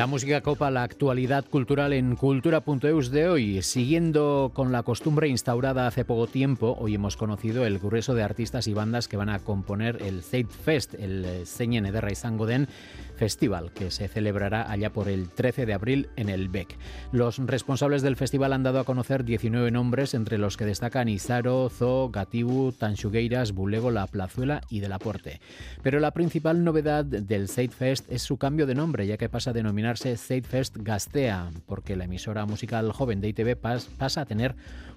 La música copa la actualidad cultural en cultura.eus de hoy. Siguiendo con la costumbre instaurada hace poco tiempo, hoy hemos conocido el grueso de artistas y bandas que van a componer el Zeit Fest, el Señen Ederra Izango Festival, que se celebrará allá por el 13 de abril en el BEC. Los responsables del festival han dado a conocer 19 nombres, entre los que destacan Isaro, Zo, Gatibu, Tanchugueiras, Bulego, La Plazuela y Delaporte. Pero la principal novedad del Zeit Fest es su cambio de nombre, ya que pasa a denominarse Zeit Fest Gastea, porque la emisora musical joven de ITV pasa a tener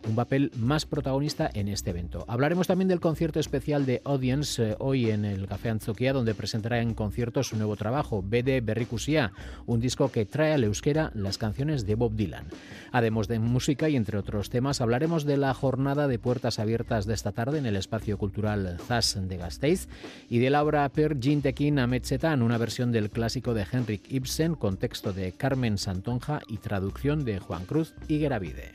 un papel más protagonista en este evento. Hablaremos también del concierto especial de Audience eh, hoy en el Café Anzoquia, donde presentará en concierto su nuevo trabajo, BD Berrikusia, un disco que trae al euskera las canciones de Bob Dylan. Además de música y entre otros temas, hablaremos de la jornada de puertas abiertas de esta tarde en el espacio cultural Zas de Gasteiz y de la obra Per Gintekin Ametzetan, una versión del clásico de Henrik Ibsen con texto de Carmen Santonja y traducción de Juan Cruz y Geravide.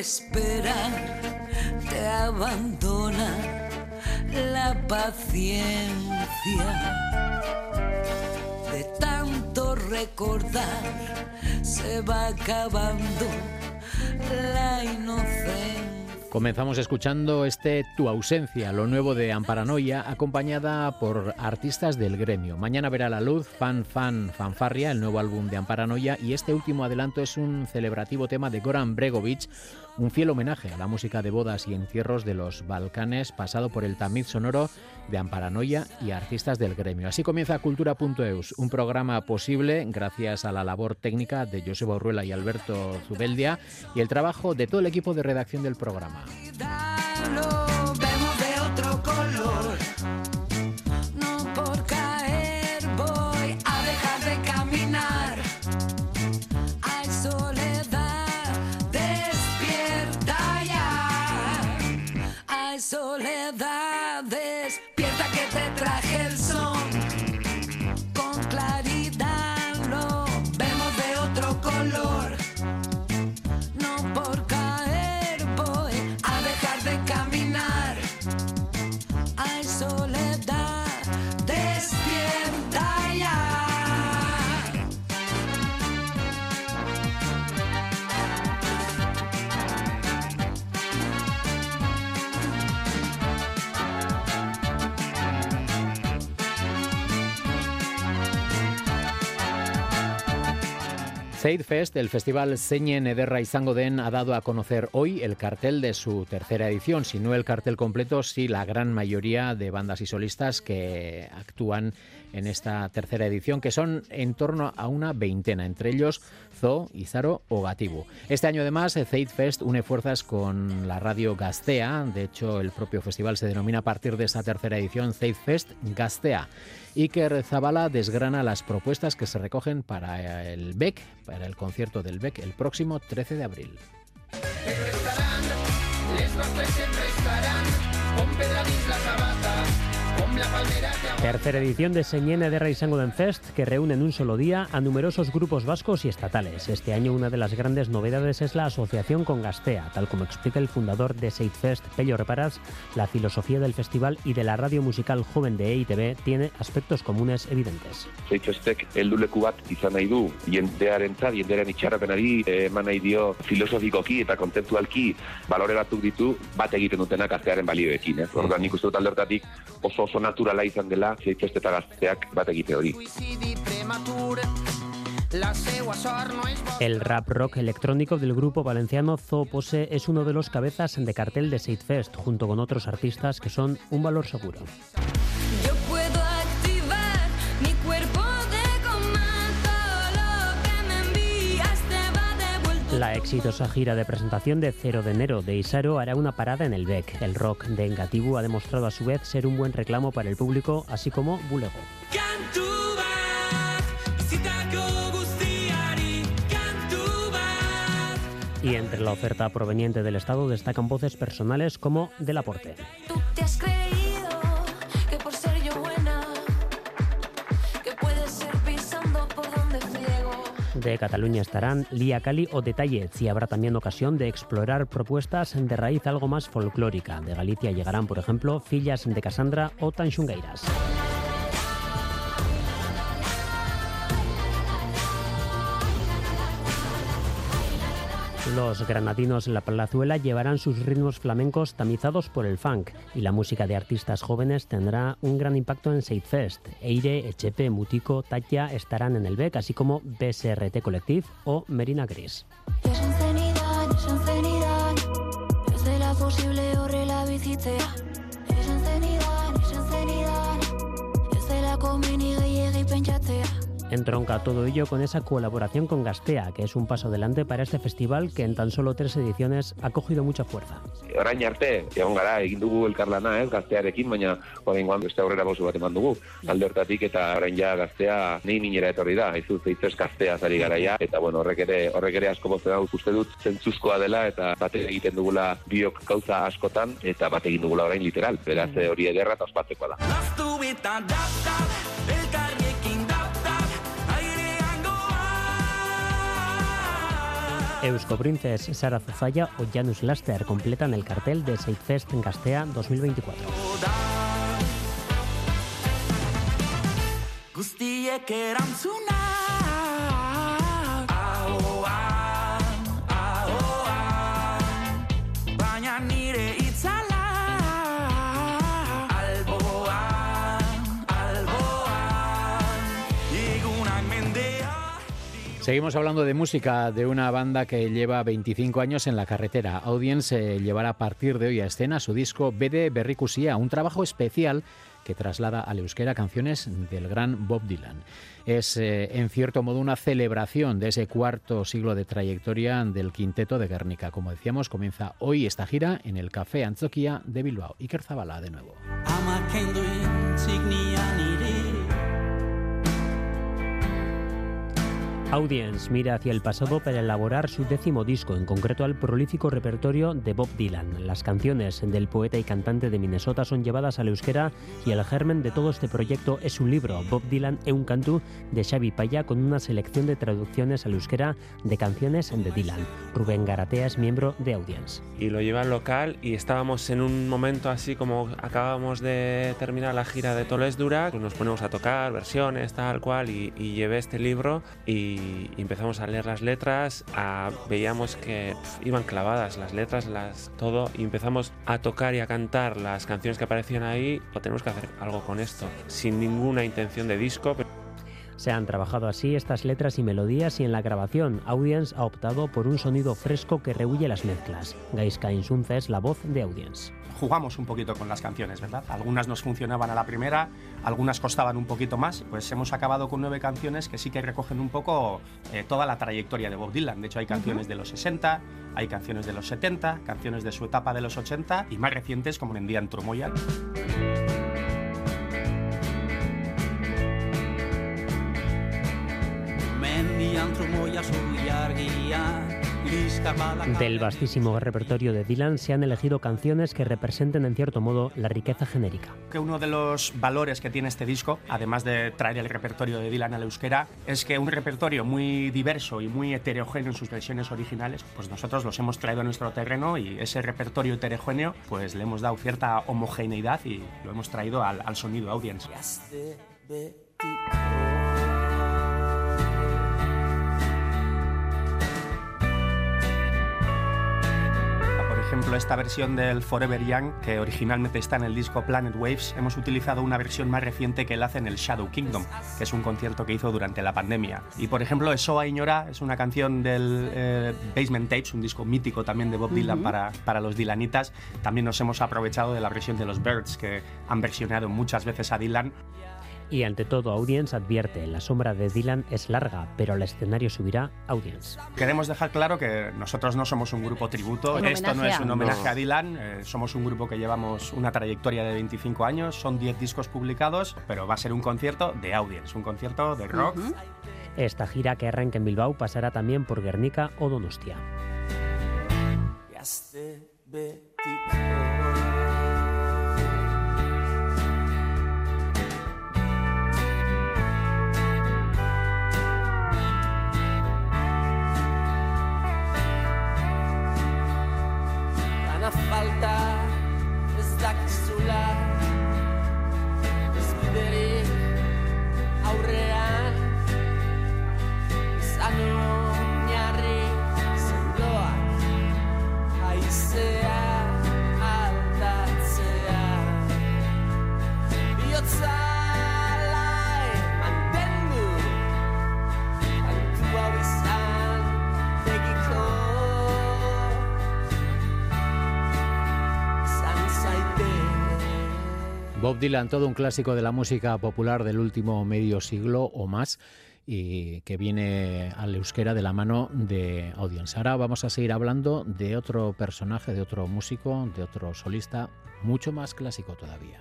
esperar te abandona la paciencia. De tanto recordar se va acabando la inocencia. Comenzamos escuchando este Tu ausencia, lo nuevo de Amparanoia, acompañada por artistas del gremio. Mañana verá la luz Fan Fan Fanfarria, el nuevo álbum de Amparanoia, y este último adelanto es un celebrativo tema de Goran Bregovic, un fiel homenaje a la música de bodas y entierros de los Balcanes, pasado por el tamiz sonoro de Amparanoia y artistas del gremio. Así comienza Cultura.eus, un programa posible gracias a la labor técnica de Joseba Urruela y Alberto Zubeldia y el trabajo de todo el equipo de redacción del programa. Fest, el festival Señen Ederra y Den, ha dado a conocer hoy el cartel de su tercera edición, si no el cartel completo, sí la gran mayoría de bandas y solistas que actúan en esta tercera edición, que son en torno a una veintena, entre ellos Zo, Izaro o Gatibu. Este año además Fest une fuerzas con la radio Gastea, de hecho el propio festival se denomina a partir de esta tercera edición Fest Gastea. Iker Zabala desgrana las propuestas que se recogen para el BEC, para el concierto del BEC el próximo 13 de abril. Tercera edición de Señena de Raisangoden Fest que reúne en un solo día a numerosos grupos vascos y estatales. Este año una de las grandes novedades es la asociación con Gastea, tal como explica el fundador de Fest, Pello Reparaz, la filosofía del festival y de la radio musical joven de EITB tiene aspectos comunes evidentes. Zeitfestek helduleku bat izan nahi du jendearentzat, jendearen itxarapenari eman nahi dio filosofikoki eta kontzeptualki baloreratu ditu bat egiten dutenak aztearen balioekin. Eh? Orduan nik uste dut aldertatik oso oso El rap rock electrónico del grupo valenciano Zoopose es uno de los cabezas de cartel de Seidfest, junto con otros artistas que son un valor seguro. La exitosa gira de presentación de 0 de enero de Isaro hará una parada en el BEC. El rock de Engatibu ha demostrado a su vez ser un buen reclamo para el público, así como Bulego. Y entre la oferta proveniente del Estado destacan voces personales como Del Aporte. De Cataluña estarán Lía Cali o Detallez y habrá también ocasión de explorar propuestas de raíz algo más folclórica. De Galicia llegarán, por ejemplo, Fillas de Casandra o Tanxungueiras. Los granadinos en la Palazuela llevarán sus ritmos flamencos tamizados por el funk y la música de artistas jóvenes tendrá un gran impacto en Seidfest. Eire, Echepe, Mutico, Tatia estarán en el BEC, así como BSRT Collective o Merina Gris. Entronca todo ello con esa colaboración con Gastea, que es un paso adelante para este festival que en tan solo tres ediciones ha cogido mucha fuerza. Orain arte, egon gara, egin dugu elkarlana, ez, gaztearekin, baina oraingoan beste aurrera bozu bat eman dugu. Alde hortatik eta orain ja gaztea nei minera etorri da, haizu zeitzez gaztea zari gara ja, eta bueno, horrek ere, horrek ere asko bozen hau uste dut zentzuzkoa dela, eta bate egiten dugula biok gauza askotan, eta bate egin dugula orain literal, beraz hori ederra eta ospatzekoa da. Eusko Princes, Sara Zuzaya o Janus Laster completan el cartel de Seidfest en Gastea 2024. Seguimos hablando de música de una banda que lleva 25 años en la carretera. Audience llevará a partir de hoy a escena su disco Bede Berrikusia, un trabajo especial que traslada al euskera canciones del gran Bob Dylan. Es, eh, en cierto modo, una celebración de ese cuarto siglo de trayectoria del quinteto de Guernica. Como decíamos, comienza hoy esta gira en el Café Antzoquia de Bilbao. Iker Zabala, de nuevo. Audience mira hacia el pasado para elaborar su décimo disco, en concreto al prolífico repertorio de Bob Dylan. Las canciones del poeta y cantante de Minnesota son llevadas al euskera y el germen de todo este proyecto es un libro, Bob Dylan e un cantú de Xavi Paya, con una selección de traducciones al euskera de canciones de Dylan. Rubén Garatea es miembro de Audience. y lo lleva al local y estábamos en un momento así como acabamos de terminar la gira de Toles Dura, nos ponemos a tocar versiones tal cual y, y llevé este libro y, y empezamos a leer las letras, veíamos que iban clavadas las letras, todo y empezamos a tocar y a cantar las canciones que aparecían ahí, o tenemos que hacer algo con esto, sin ninguna intención de disco, Se han trabajado así estas letras y melodías y en la grabación Audience ha optado por un sonido fresco que rehuye las mezclas. Gaisca Insunza es la voz de Audience. jugamos un poquito con las canciones, ¿verdad? Algunas nos funcionaban a la primera, algunas costaban un poquito más, pues hemos acabado con nueve canciones que sí que recogen un poco eh, toda la trayectoria de Bob Dylan. De hecho, hay canciones de los 60, hay canciones de los 70, canciones de su etapa de los 80 y más recientes como Nendian Trumoya. Mendian Del vastísimo repertorio de Dylan se han elegido canciones que representen en cierto modo la riqueza genérica. Que uno de los valores que tiene este disco, además de traer el repertorio de Dylan al euskera, es que un repertorio muy diverso y muy heterogéneo en sus versiones originales, pues nosotros los hemos traído a nuestro terreno y ese repertorio heterogéneo, pues le hemos dado cierta homogeneidad y lo hemos traído al, al sonido audience. Ejemplo, esta versión del Forever Young, que originalmente está en el disco Planet Waves, hemos utilizado una versión más reciente que él hace en el Shadow Kingdom, que es un concierto que hizo durante la pandemia. Y por ejemplo, Esoa Iñora es una canción del eh, Basement Tapes, un disco mítico también de Bob Dylan para, para los Dylanitas. También nos hemos aprovechado de la versión de los Birds, que han versionado muchas veces a Dylan. Y ante todo, Audience advierte, la sombra de Dylan es larga, pero al escenario subirá Audience. Queremos dejar claro que nosotros no somos un grupo tributo, Un esto no es a- un homenaje No. a Dylan, eh, somos un grupo que llevamos una trayectoria de 25 años, son 10 discos publicados, pero va a ser un concierto de Audience, un concierto de rock. Esta gira que arranca en Bilbao pasará también por Guernica o Donostia. Dylan, todo un clásico de la música popular del último medio siglo o más y que viene al euskera de la mano de Audience. Ahora vamos a seguir hablando de otro personaje, de otro músico, de otro solista, mucho más clásico todavía.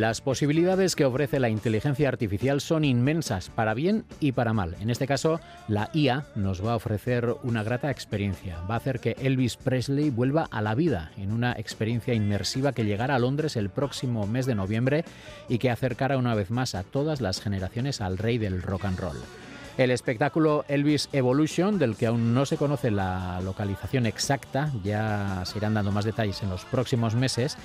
Las posibilidades que ofrece la inteligencia artificial son inmensas, para bien y para mal. En este caso, la IA nos va a ofrecer una grata experiencia. Va a hacer que Elvis Presley vuelva a la vida en una experiencia inmersiva que llegará a Londres el próximo mes de noviembre y que acercará una vez más a todas las generaciones al rey del rock and roll. El espectáculo Elvis Evolution, del que aún no se conoce la localización exacta, ya se irán dando más detalles en los próximos meses,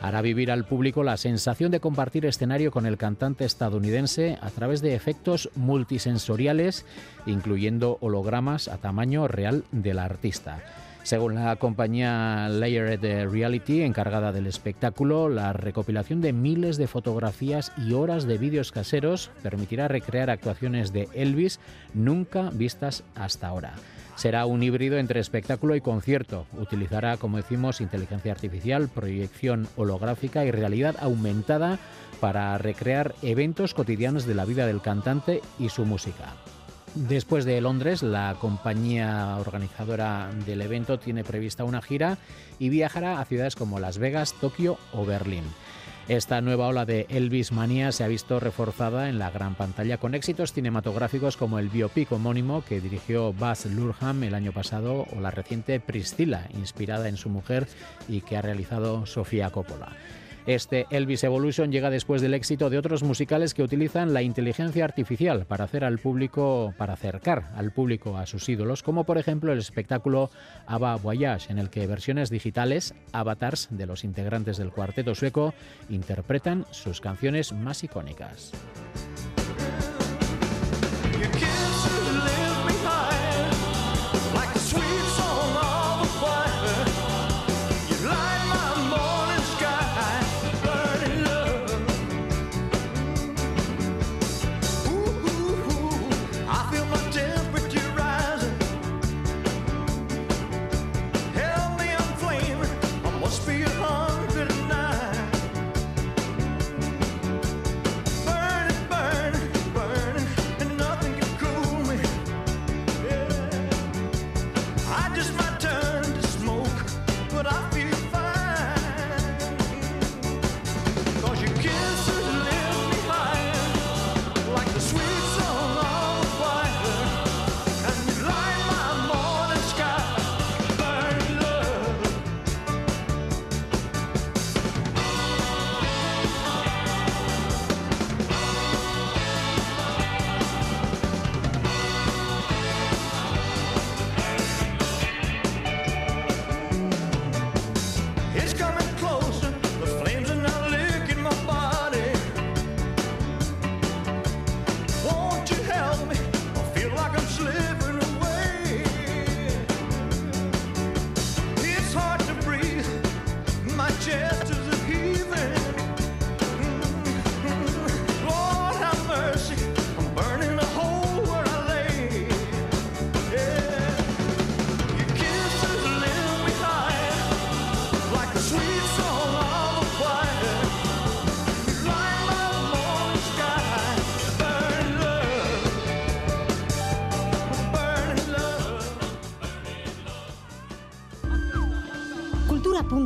hará vivir al público la sensación de compartir escenario con el cantante estadounidense a través de efectos multisensoriales, incluyendo hologramas a tamaño real del artista. Según la compañía Layered Reality, encargada del espectáculo, la recopilación de miles de fotografías y horas de vídeos caseros permitirá recrear actuaciones de Elvis nunca vistas hasta ahora. Será un híbrido entre espectáculo y concierto. Utilizará, como decimos, inteligencia artificial, proyección holográfica y realidad aumentada para recrear eventos cotidianos de la vida del cantante y su música. Después de Londres, la compañía organizadora del evento tiene prevista una gira y viajará a ciudades como Las Vegas, Tokio o Berlín. Esta nueva ola de Elvis Manía se ha visto reforzada en la gran pantalla con éxitos cinematográficos como el biopic homónimo que dirigió Baz Luhrmann el año pasado o la reciente Priscilla, inspirada en su mujer y que ha realizado Sofía Coppola. Este Elvis Evolution llega después del éxito de otros musicales que utilizan la inteligencia artificial para hacer al público, para acercar al público a sus ídolos, como por ejemplo el espectáculo Ava Voyage, en el que versiones digitales, avatars de los integrantes del cuarteto sueco, interpretan sus canciones más icónicas.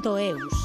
cultura.eus.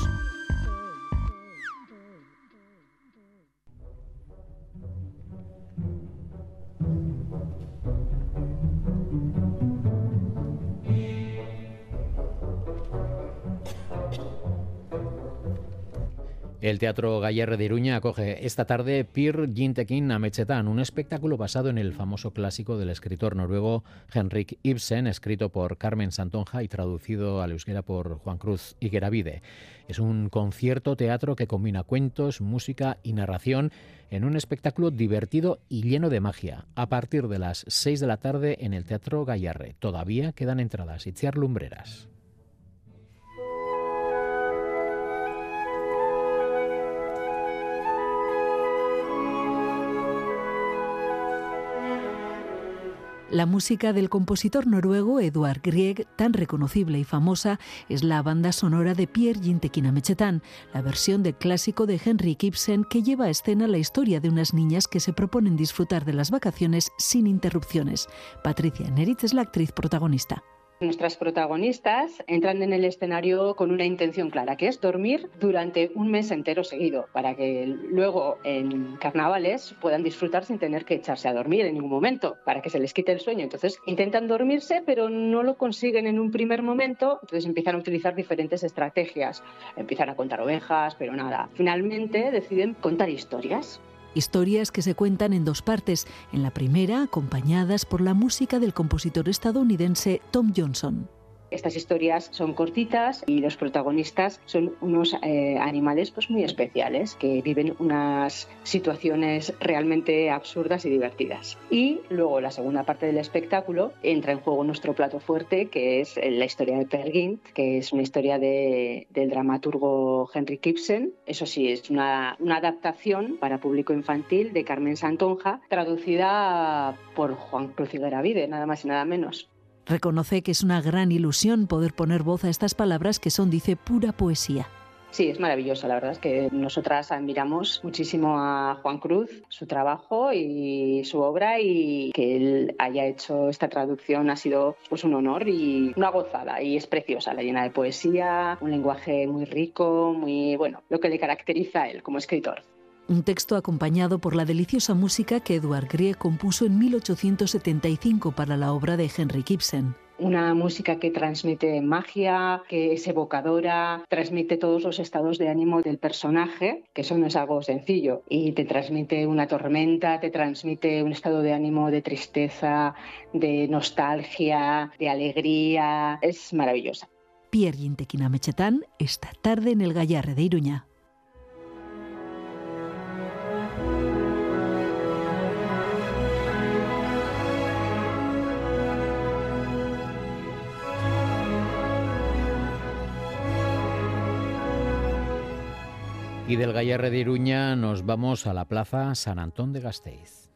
El Teatro Gallarre de Iruña acoge esta tarde Pir Gintekin Amechetan, un espectáculo basado en el famoso clásico del escritor noruego Henrik Ibsen, escrito por Carmen Santonja y traducido al euskera por Juan Cruz Higueravide. Es un concierto teatro que combina cuentos, música y narración en un espectáculo divertido y lleno de magia, a partir de las 6 de la tarde en el Teatro Gallarre. Todavía quedan entradas. Itziar Lumbreras. La música del compositor noruego Eduard Grieg, tan reconocible y famosa, es la banda sonora de Pierre Gintekinamechetan, la versión del clásico de Henrik Ibsen que lleva a escena la historia de unas niñas que se proponen disfrutar de las vacaciones sin interrupciones. Patricia Neritz es la actriz protagonista. Nuestras protagonistas entran en el escenario con una intención clara, que es dormir durante un mes entero seguido, para que luego en carnavales puedan disfrutar sin tener que echarse a dormir en ningún momento, para que se les quite el sueño. Entonces intentan dormirse, pero no lo consiguen en un primer momento, entonces empiezan a utilizar diferentes estrategias. Empiezan a contar ovejas, pero nada. Finalmente deciden contar historias. Historias que se cuentan en dos partes. En la primera, acompañadas por la música del compositor estadounidense Tom Johnson. Estas historias son cortitas y los protagonistas son unos eh, animales pues muy especiales que viven unas situaciones realmente absurdas y divertidas. Y luego la segunda parte del espectáculo entra en juego nuestro plato fuerte que es la historia de Per Gynt, que es una historia de- del dramaturgo Henrik Ibsen. Eso sí, es una, adaptación para público infantil de Carmen Santonja, traducida por Juan Cruz Higueravide, nada más y nada menos. Reconoce que es una gran ilusión poder poner voz a estas palabras que son, dice, pura poesía. Sí, es maravilloso. La verdad es que nosotras admiramos muchísimo a Juan Cruz, su trabajo y su obra y que él haya hecho esta traducción ha sido pues un honor y una gozada y es preciosa, la llena de poesía, un lenguaje muy rico, muy bueno, lo que le caracteriza a él como escritor. Un texto acompañado por la deliciosa música que Eduard Grieg compuso en 1875 para la obra de Henrik Ibsen. Una música que transmite magia, que es evocadora, transmite todos los estados de ánimo del personaje, que eso no es algo sencillo, y te transmite una tormenta, te transmite un estado de ánimo de tristeza, de nostalgia, de alegría. Es maravillosa. Pierre Gintekinamechetan esta tarde en el Gallarre de Iruña. Y del Gallarre de Iruña nos vamos a la Plaza San Antón de Gasteiz.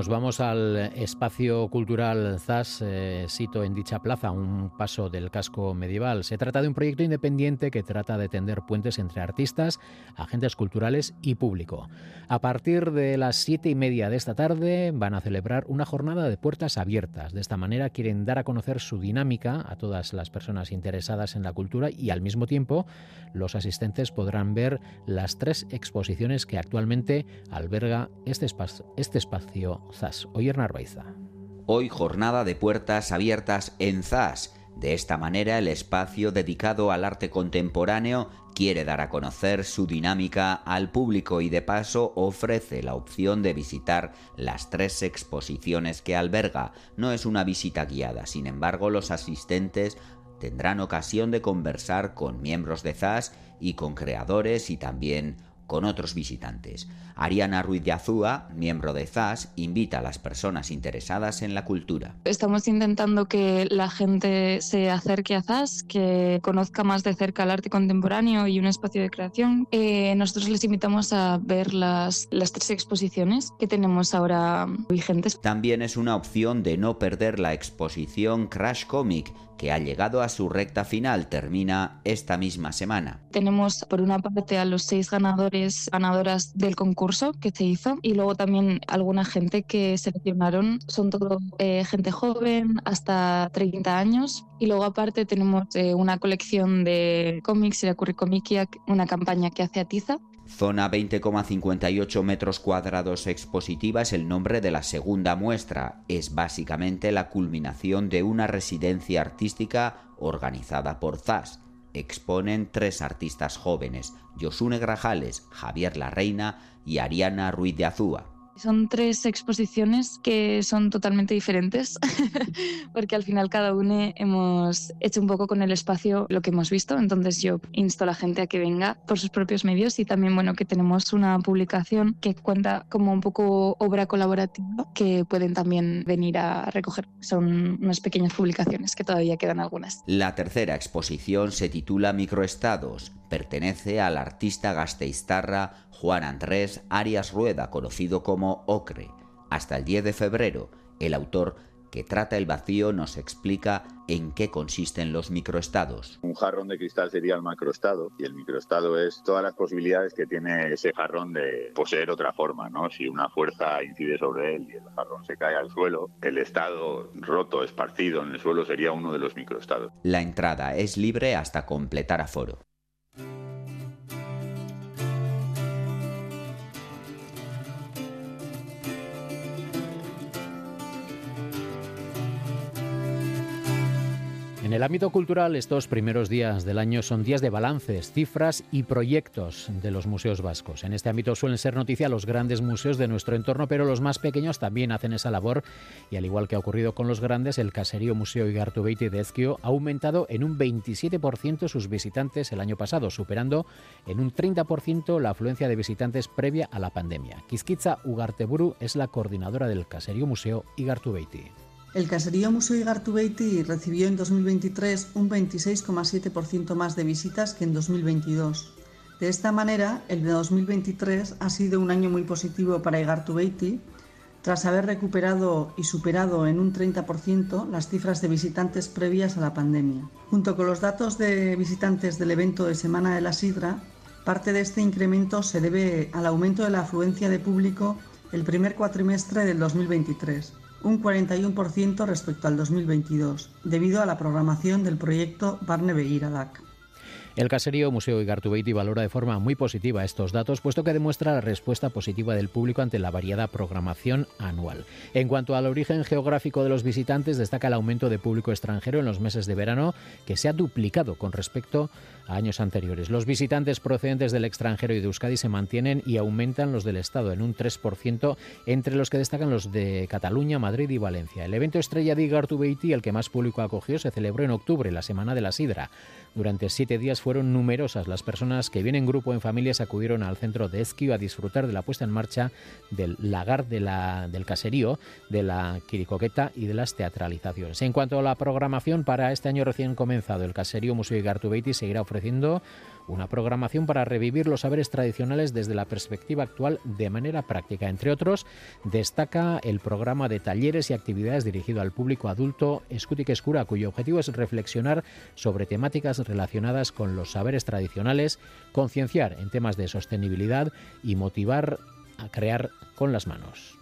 Nos vamos al espacio cultural ZAS, eh, sito en dicha plaza, un paso del casco medieval. Se trata de un proyecto independiente que trata de tender puentes entre artistas, agentes culturales y público. A partir de las siete y media de esta tarde van a celebrar una jornada de puertas abiertas. De esta manera quieren dar a conocer su dinámica a todas las personas interesadas en la cultura y al mismo tiempo los asistentes podrán ver las tres exposiciones que actualmente alberga este, este espacio ZAS. Oyer Narvaiza. Hoy jornada de puertas abiertas en ZAS. De esta manera el espacio dedicado al arte contemporáneo quiere dar a conocer su dinámica al público y de paso ofrece la opción de visitar las tres exposiciones que alberga. No es una visita guiada, sin embargo los asistentes tendrán ocasión de conversar con miembros de ZAS y con creadores y también con otros visitantes. Ariana Ruiz de Azúa, miembro de ZAS, invita a las personas interesadas en la cultura. Estamos intentando que la gente se acerque a ZAS, que conozca más de cerca el arte contemporáneo y un espacio de creación. Eh, nosotros les invitamos a ver las, las tres exposiciones que tenemos ahora vigentes. También es una opción de no perder la exposición Crash Comic, que ha llegado a su recta final, termina esta misma semana. Tenemos por una parte a los seis ganadores, ganadoras del concurso que se hizo y luego también alguna gente que seleccionaron. Son todo eh, gente joven, hasta 30 años. Y luego aparte tenemos eh, una colección de cómics, la Curricomiquia, una campaña que hace Atiza. Zona 20,58 metros cuadrados expositiva es el nombre de la segunda muestra. Es básicamente la culminación de una residencia artística organizada por ZAS. Exponen tres artistas jóvenes, Josune Grajales, Javier Larreina y Ariana Ruiz de Azúa. Son tres exposiciones que son totalmente diferentes, porque al final cada uno hemos hecho un poco con el espacio lo que hemos visto. Entonces yo insto a la gente a que venga por sus propios medios y también bueno que tenemos una publicación que cuenta como un poco obra colaborativa que pueden también venir a recoger. Son unas pequeñas publicaciones que todavía quedan algunas. La tercera exposición se titula Microestados. Pertenece al artista gasteiztarra Juan Andrés Arias Rueda, conocido como Ocre. Hasta el 10 de febrero, el autor que trata el vacío nos explica en qué consisten los microestados. Un jarrón de cristal sería el macroestado y el microestado es todas las posibilidades que tiene ese jarrón de poseer otra forma, ¿no? Si una fuerza incide sobre él y el jarrón se cae al suelo, el estado roto, esparcido en el suelo sería uno de los microestados. La entrada es libre hasta completar aforo. En el ámbito cultural, estos primeros días del año son días de balances, cifras y proyectos de los museos vascos. En este ámbito suelen ser noticia los grandes museos de nuestro entorno, pero los más pequeños también hacen esa labor y al igual que ha ocurrido con los grandes, el caserío Museo Igartubeiti de Ezquio ha aumentado en un 27% sus visitantes el año pasado, superando en un 30% la afluencia de visitantes previa a la pandemia. Quisquitza Ugarteburu es la coordinadora del caserío Museo Igartubeiti. El caserío Museo Igartubeiti recibió en 2023 un 26,7% más de visitas que en 2022. De esta manera, el de 2023 ha sido un año muy positivo para Igartubeiti, tras haber recuperado y superado en un 30% las cifras de visitantes previas a la pandemia. Junto con los datos de visitantes del evento de Semana de la Sidra, parte de este incremento se debe al aumento de la afluencia de público el primer cuatrimestre del 2023 un 41% respecto al 2022, debido a la programación del proyecto Barne Beguiradac. El caserío Museo Igartubeiti valora de forma muy positiva estos datos, puesto que demuestra la respuesta positiva del público ante la variada programación anual. En cuanto al origen geográfico de los visitantes, destaca el aumento de público extranjero en los meses de verano, que se ha duplicado con respecto a años anteriores. Los visitantes procedentes del extranjero y de Euskadi se mantienen y aumentan los del Estado en un 3%, entre los que destacan los de Cataluña, Madrid y Valencia. El evento estrella de Igartubeiti, el que más público acogió, se celebró en octubre, la Semana de la Sidra. Durante siete días fueron numerosas las personas que bien en grupo en familias acudieron al centro de Esquio a disfrutar de la puesta en marcha del lagar de la, del caserío, de la quiricoqueta y de las teatralizaciones. En cuanto a la programación para este año recién comenzado, el caserío Museo Igartubeiti seguirá ofreciendo una programación para revivir los saberes tradicionales desde la perspectiva actual de manera práctica. Entre otros, destaca el programa de talleres y actividades dirigido al público adulto Escutic Escura, cuyo objetivo es reflexionar sobre temáticas relacionadas con los saberes tradicionales, concienciar en temas de sostenibilidad y motivar a crear con las manos.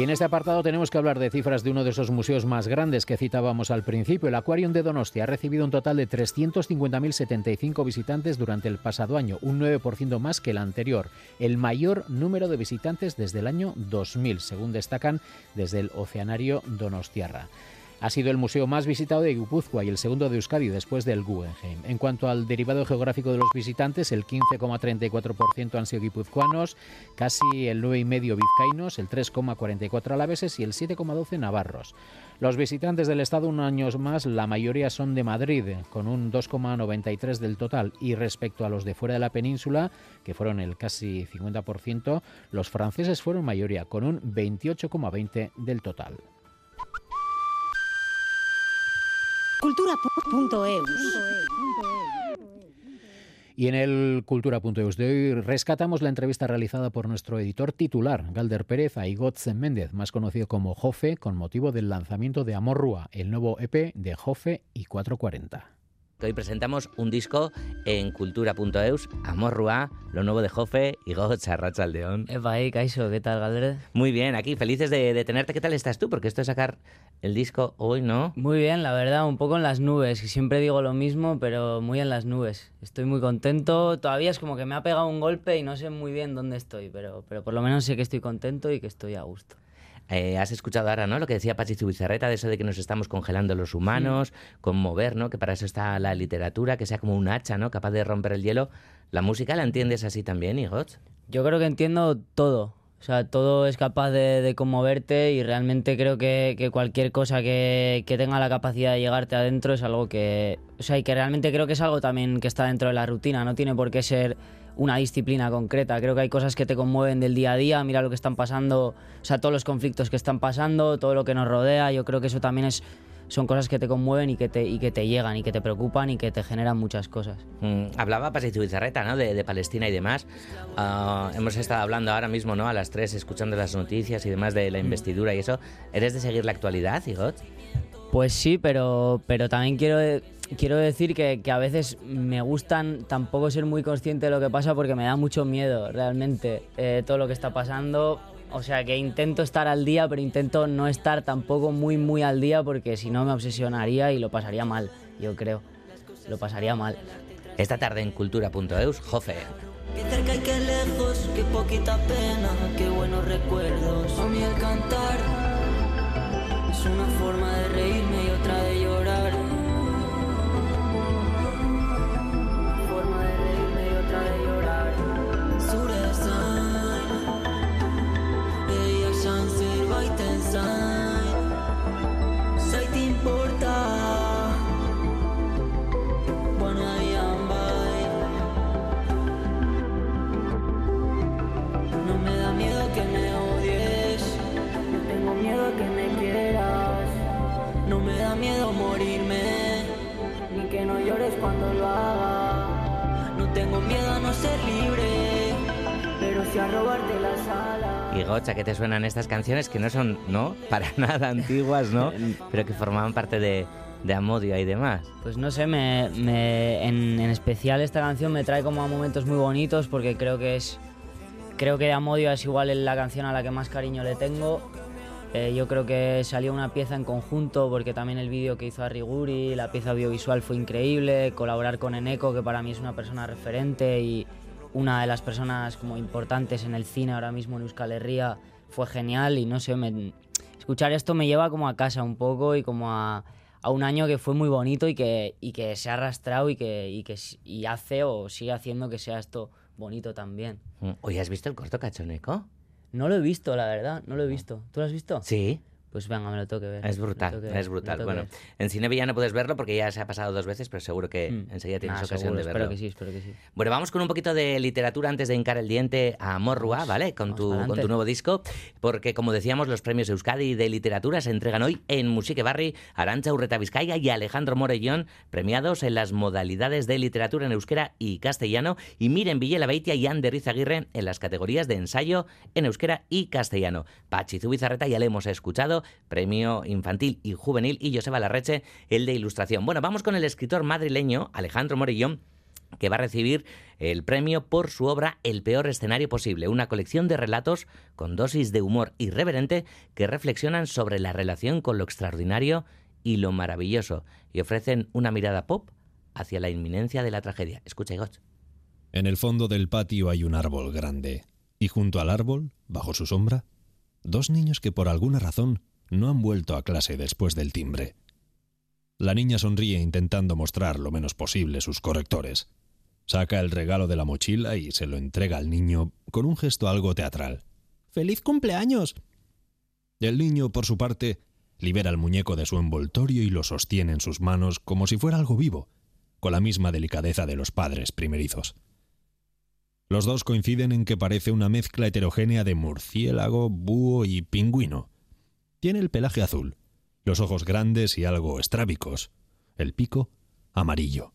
Y en este apartado tenemos que hablar de cifras de uno de esos museos más grandes que citábamos al principio. El Aquarium de Donostia ha recibido un total de 350.075 visitantes durante el pasado año, un 9% más que el anterior, el mayor número de visitantes desde el año 2000, según destacan desde el Oceanario Donostiarra. Ha sido el museo más visitado de Guipúzcoa y el segundo de Euskadi después del Guggenheim. En cuanto al derivado geográfico de los visitantes, el 15,34% han sido guipuzcoanos, casi el 9,5% vizcaínos, el 3,44% alaveses y el 7,12% navarros. Los visitantes del Estado un año más, la mayoría son de Madrid, con un 2,93 del total. Y respecto a los de fuera de la península, que fueron el casi 50%, los franceses fueron mayoría, con un 28,20 del total. Y en el Cultura.eus de hoy rescatamos la entrevista realizada por nuestro editor titular, Galder Pérez, a Igotzen Méndez, más conocido como Jofe, con motivo del lanzamiento de Amorrua, el nuevo EP de Jofe y 440. Hoy presentamos un disco en cultura.eus, Amorrua, lo nuevo de Jofe y Gotcha Rachaldeón. Epa, ahí, Kaiso, ¿qué tal, Galder? Muy bien, aquí felices de, de tenerte. ¿Qué tal estás tú? Porque esto es sacar el disco hoy, ¿no? Muy bien, la verdad, un poco en las nubes. Siempre digo lo mismo, pero muy en las nubes. Estoy muy contento. Todavía es como que me ha pegado un golpe y no sé muy bien dónde estoy, pero, pero por lo menos sé que estoy contento y que estoy a gusto. Eh, has escuchado ahora, ¿no? Lo que decía Pachi Zubizarreta, de eso de que nos estamos congelando los humanos, conmover, ¿no? Que para eso está la literatura, que sea como un hacha, ¿no? Capaz de romper el hielo. ¿La música la entiendes así también, Igot? Yo creo que entiendo todo. O sea, todo es capaz de, de conmoverte y realmente creo que, que cualquier cosa que, que tenga la capacidad de llegarte adentro es algo que... O sea, y que realmente creo que es algo también que está dentro de la rutina. No tiene por qué ser una disciplina concreta. Creo que hay cosas que te conmueven del día a día, mira lo que están pasando, o sea, todos los conflictos que están pasando, todo lo que nos rodea, yo creo que eso también es son cosas que te conmueven y que te, y que te llegan y que te preocupan y que te generan muchas cosas. Mm, hablaba Pachi Bizarreta, ¿no? De, de Palestina y demás. Ah, hemos estado hablando ahora mismo, ¿no? A las tres, escuchando las noticias y demás de la investidura y eso. ¿Eres de seguir la actualidad, Igot? Pues sí, pero, pero también quiero, quiero decir que, que a veces me gustan tampoco ser muy consciente de lo que pasa porque me da mucho miedo realmente eh, todo lo que está pasando. O sea que intento estar al día, pero intento no estar tampoco muy, muy al día porque si no me obsesionaría y lo pasaría mal, yo creo. Lo pasaría mal. Esta tarde en cultura.eus, Jofe. Qué cerca y qué lejos, qué poquita pena, qué buenos recuerdos. A mí el cantar es una forma de reírme y otra de llorar. ¿Qué te suenan estas canciones que no son, no, para nada antiguas, ¿no? Pero que formaban parte de, de Amodio y demás. Pues no sé, me, me- en, en especial esta canción me trae como a momentos muy bonitos porque creo que es. Creo que Amodio es igual la canción a la que más cariño le tengo. Eh, yo creo que salió una pieza en conjunto porque también el vídeo que hizo Arriguri, la pieza audiovisual fue increíble, colaborar con Eneco, que para mí es una persona referente y una de las personas como importantes en el cine ahora mismo en Euskal Herria, fue genial y no sé, me- escuchar esto me lleva como a casa un poco y como a, a un año que fue muy bonito y que, y que se ha arrastrado y que, y que y hace o sigue haciendo que sea esto bonito también. Mm, Oye, ¿has visto el corto cachoneco? No lo he visto, la verdad, no lo he visto. ¿Tú lo has visto? Sí. Pues venga, me lo tengo que ver. Es brutal, ver, es brutal. Bueno, en Cine ya no puedes verlo porque ya se ha pasado dos veces, pero seguro que Mm. enseguida tienes ocasión seguro, de verlo. espero que sí, espero que sí. Bueno, vamos con un poquito de literatura antes de hincar el diente a Morrua, ¿vale? Con tu, con tu nuevo disco, porque como decíamos, los premios Euskadi de literatura se entregan hoy en Musique Barri, Arancha Urreta Vizcaya y Alejandro Morellón, premiados en las modalidades de literatura en euskera y castellano, y Miren Villela Beitia y Ander Izaguirre en las categorías de ensayo en euskera y castellano. Pachi Zubizarreta ya le hemos escuchado, premio infantil y juvenil, y Joseba Larreche, el de ilustración. Bueno, vamos con el escritor madrileño Alejandro Morellón, que va a recibir el premio por su obra El peor escenario posible, una colección de relatos con dosis de humor irreverente que reflexionan sobre la relación con lo extraordinario y lo maravilloso y ofrecen una mirada pop hacia la inminencia de la tragedia. Escucha, Igot. En el fondo del patio hay un árbol grande, y junto al árbol, bajo su sombra, dos niños que por alguna razón no han vuelto a clase después del timbre. La niña sonríe intentando mostrar lo menos posible sus correctores. Saca el regalo de la mochila y se lo entrega al niño con un gesto algo teatral. ¡Feliz cumpleaños! El niño, por su parte, libera el muñeco de su envoltorio y lo sostiene en sus manos como si fuera algo vivo, con la misma delicadeza de los padres primerizos. Los dos coinciden en que parece una mezcla heterogénea de murciélago, búho y pingüino. Tiene el pelaje azul, los ojos grandes y algo estrábicos, el pico amarillo.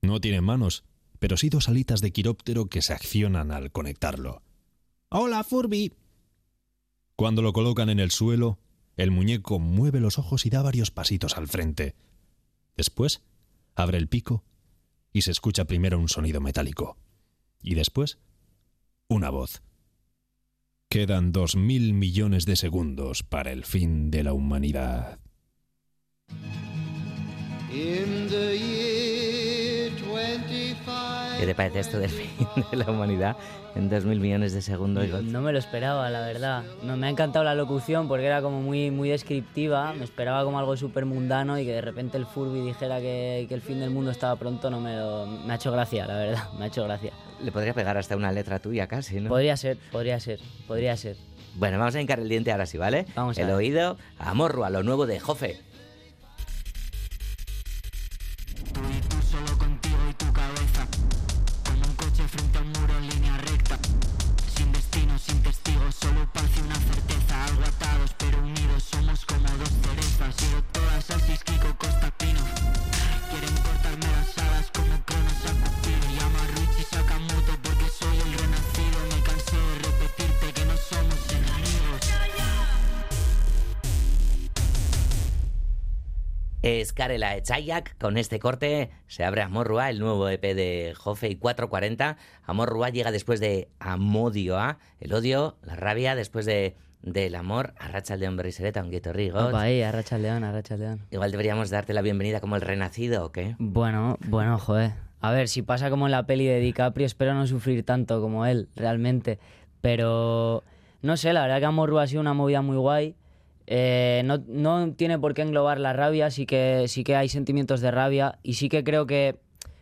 No tiene manos, pero sí dos alitas de quiróptero que se accionan al conectarlo. ¡Hola, Furby! Cuando lo colocan en el suelo, el muñeco mueve los ojos y da varios pasitos al frente. Después, abre el pico y se escucha primero un sonido metálico. Y después, una voz. Quedan dos mil millones de segundos para el fin de la humanidad. In the year 25. ¿Qué te parece esto del fin de la humanidad en 2.000 millones de segundos? No me lo esperaba, la verdad. No, me ha encantado la locución porque era como muy, muy descriptiva. Me esperaba como algo súper mundano y que de repente el Furby dijera que, que el fin del mundo estaba pronto. No me, lo, me ha hecho gracia, la verdad. Me ha hecho gracia. Le podría pegar hasta una letra tuya casi, ¿no? Podría ser, podría ser, podría ser. Bueno, vamos a hincar el diente ahora sí, ¿vale? Vamos a El ver. oído, amorro a lo nuevo de Jofe. Es Karela Echayak. Con este corte se abre Amorrua, el nuevo EP de Jofe y 440. Amorrua llega después de Amodioa, el odio, la rabia, después de del amor. Arracha el de hombre y sereta, un gueto rigo. Opa, ahí, arracha el león, león. Igual deberíamos darte la bienvenida como el renacido, ¿o qué? Bueno, bueno, joder. A ver, si pasa como en la peli de DiCaprio, espero no sufrir tanto como él, realmente. Pero, no sé, la verdad que Amorru ha sido una movida muy guay. Eh, no, no tiene por qué englobar la rabia, sí que, sí que hay sentimientos de rabia y sí que creo que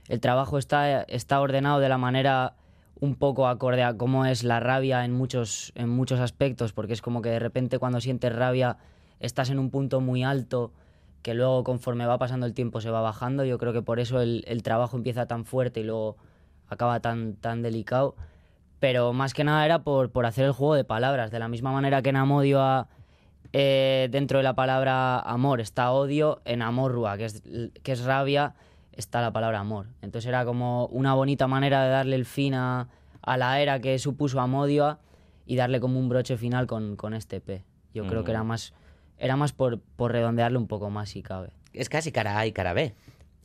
el trabajo está, está ordenado de la manera un poco acorde a cómo es la rabia en muchos, en muchos aspectos, porque es como que de repente cuando sientes rabia estás en un punto muy alto que luego conforme va pasando el tiempo se va bajando. Yo creo que por eso el, trabajo empieza tan fuerte y luego acaba tan, tan delicado. Pero más que nada era por, por hacer el juego de palabras. De la misma manera que en Amodio eh, dentro de la palabra amor está odio, en amorrua, que es, que es rabia, está la palabra amor. Entonces era como una bonita manera de darle el fin a, a la era que supuso Amodio y darle como un broche final con, con este P. Yo creo que era más, era más por, por redondearle un poco más si cabe. Es casi cara A y cara B.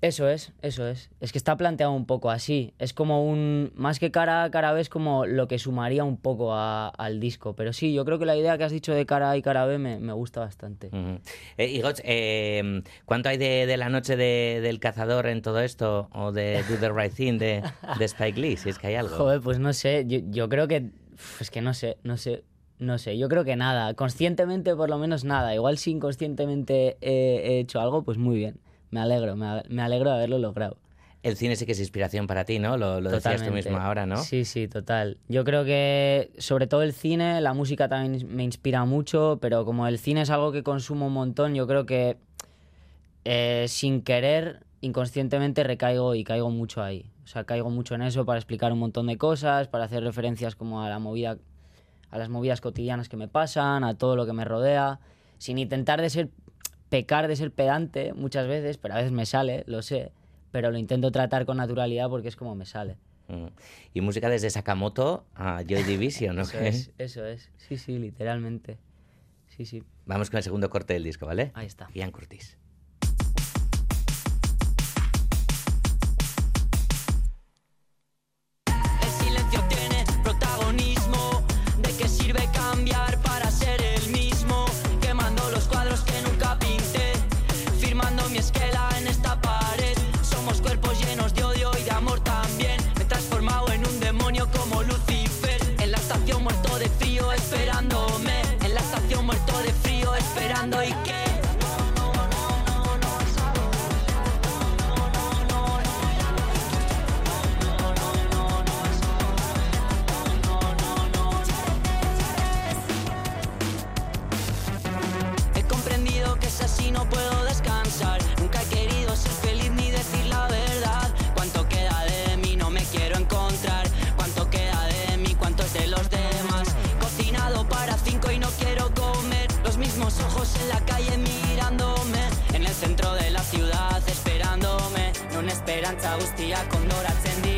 Eso es, eso es. Es que está planteado un poco así. Es como un. Más que cara A, cara B es como lo que sumaría un poco a- al disco. Pero sí, yo creo que la idea que has dicho de cara A y cara B me, me gusta bastante. Ujú. Eh, Igoch, eh, ¿cuánto hay de, de la noche de- del cazador en todo esto? ¿O de Do the Right Thing de, de Spike Lee? Si es que hay algo. Joder, pues no sé. Yo, yo creo que. Es que no sé, no sé. No sé, yo creo que nada. Conscientemente, por lo menos nada. Igual si inconscientemente he, he hecho algo, pues muy bien. Me alegro, me, alegro de haberlo logrado. El cine sí que es inspiración para ti, ¿no? Lo, lo decías tú mismo ahora, ¿no? Sí, sí, total. Yo creo que sobre todo el cine, la música también me inspira mucho, pero como el cine es algo que consumo un montón, yo creo que eh, sin querer, inconscientemente recaigo y caigo mucho ahí. O sea, caigo mucho en eso para explicar un montón de cosas, para hacer referencias como a la movida, a las movidas cotidianas que me pasan, a todo lo que me rodea, sin intentar de ser pecar de ser pedante muchas veces, pero a veces me sale, lo sé, pero lo intento tratar con naturalidad porque es como me sale. Mm. Y música desde Sakamoto a Joy Division, ¿no? Eso es, eso es. Sí, sí, literalmente. Sí, sí. Vamos con el segundo corte del disco, ¿vale? Ahí está. Ian Curtis. gauza guztiak ondoratzen di.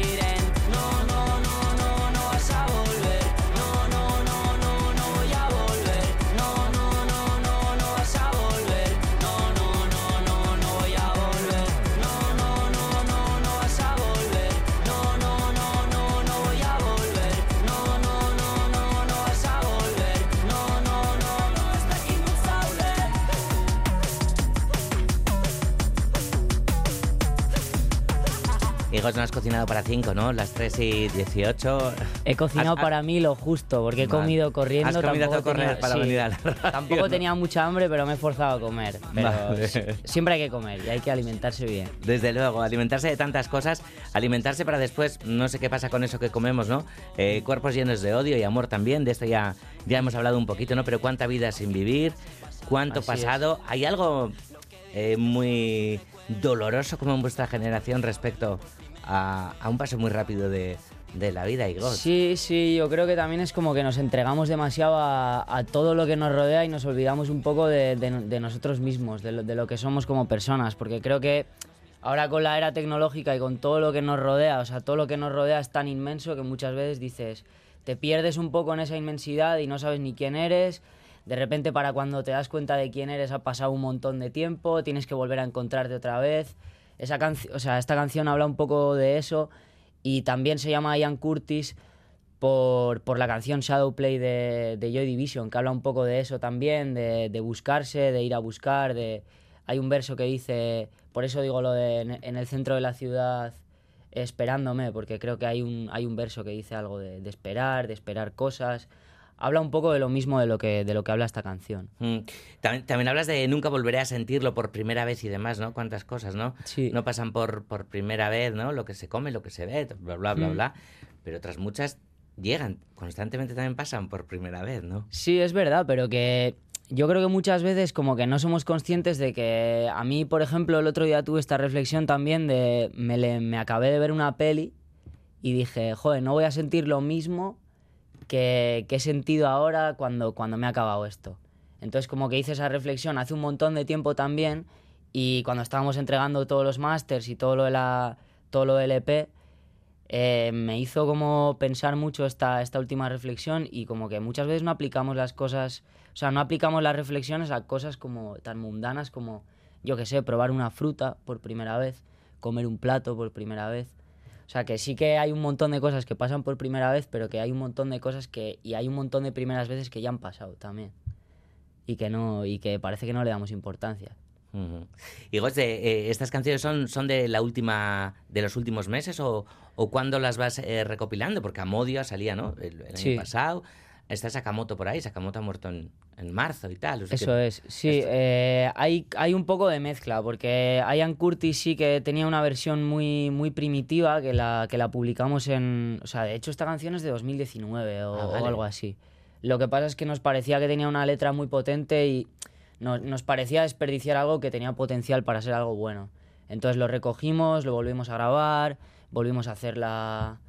No has cocinado para cinco, ¿no? Las 3 y 18. He cocinado Has- para mí lo justo, porque he Vale. comido corriendo. Has comido tampoco a correr tenía- para sí, venir a la radio, Tampoco ¿no? tenía mucha hambre, pero me he forzado a comer. Pero Vale. siempre hay que comer y hay que alimentarse bien. Desde luego, alimentarse de tantas cosas, alimentarse para después, no sé qué pasa con eso que comemos, ¿no? Eh, cuerpos llenos de odio y amor también, de esto ya, ya hemos hablado un poquito, ¿no? Pero cuánta vida sin vivir, cuánto Así pasado. Hay algo eh, muy doloroso como en vuestra generación respecto a, un paso muy rápido de, de la vida, Igor. Sí, sí, yo creo que también es como que nos entregamos demasiado a, todo lo que nos rodea y nos olvidamos un poco de, de- de nosotros mismos, de lo, de lo que somos como personas, porque creo que ahora con la era tecnológica y con todo lo que nos rodea, o sea, todo lo que nos rodea es tan inmenso que muchas veces dices, te pierdes un poco en esa inmensidad y no sabes ni quién eres. De repente para cuando te das cuenta de quién eres ha pasado un montón de tiempo, tienes que volver a encontrarte otra vez. Esa canción, o sea, esta canción habla un poco de eso y también se llama Ian Curtis por, por la canción Shadowplay de, de Joy Division, que habla un poco de eso también, de, de buscarse, de ir a buscar. De... Hay un verso que dice, por eso digo lo de en, el centro de la ciudad esperándome, porque creo que hay un, hay un verso que dice algo de esperar, de esperar cosas. Habla un poco de lo mismo de lo que, de lo que habla esta canción. Mm. También, también hablas de nunca volveré a sentirlo por primera vez y demás, ¿no? Cuántas cosas, ¿no? Sí. No pasan por, por primera vez, ¿no? Lo que se come, lo que se ve, bla, bla, bla, Mm. bla. Pero otras muchas llegan, constantemente también pasan por primera vez, ¿no? Sí, es verdad, pero que yo creo que muchas veces como que no somos conscientes de que a mí, por ejemplo, el otro día tuve esta reflexión también de me, le- me acabé de ver una peli y dije, joder, no voy a sentir lo mismo que, que he sentido ahora cuando, cuando me ha acabado esto. Entonces como que hice esa reflexión hace un montón de tiempo también y cuando estábamos entregando todos los másters y todo lo de la todo lo del EP eh, me hizo como pensar mucho esta, esta última reflexión y como que muchas veces no aplicamos las cosas, o sea, no aplicamos las reflexiones a cosas como tan mundanas como, yo qué sé, probar una fruta por primera vez, comer un plato por primera vez. O sea, que sí que hay un montón de cosas que pasan por primera vez, pero que hay un montón de cosas que, y hay un montón de primeras veces que ya han pasado también. Y que no, y que parece que no le damos importancia. Ujú. Y Goche, eh, ¿estas canciones son, son de la última, de los últimos meses o, o cuándo las vas eh, recopilando? Porque Amodio salía, ¿no? El, el Sí. año pasado. Está Sakamoto por ahí, Sakamoto ha muerto en, en marzo y tal. o sea Eso que- es, sí. eh, hay, hay un poco de mezcla, porque Ian Curtis sí que tenía una versión muy, muy primitiva que la, que la publicamos en... O sea, de hecho esta canción es de 2019 o, Ah, o algo así. Lo que pasa es que nos parecía que tenía una letra muy potente y nos, nos parecía desperdiciar algo que tenía potencial para ser algo bueno. Entonces lo recogimos, lo volvimos a grabar, volvimos a hacer la,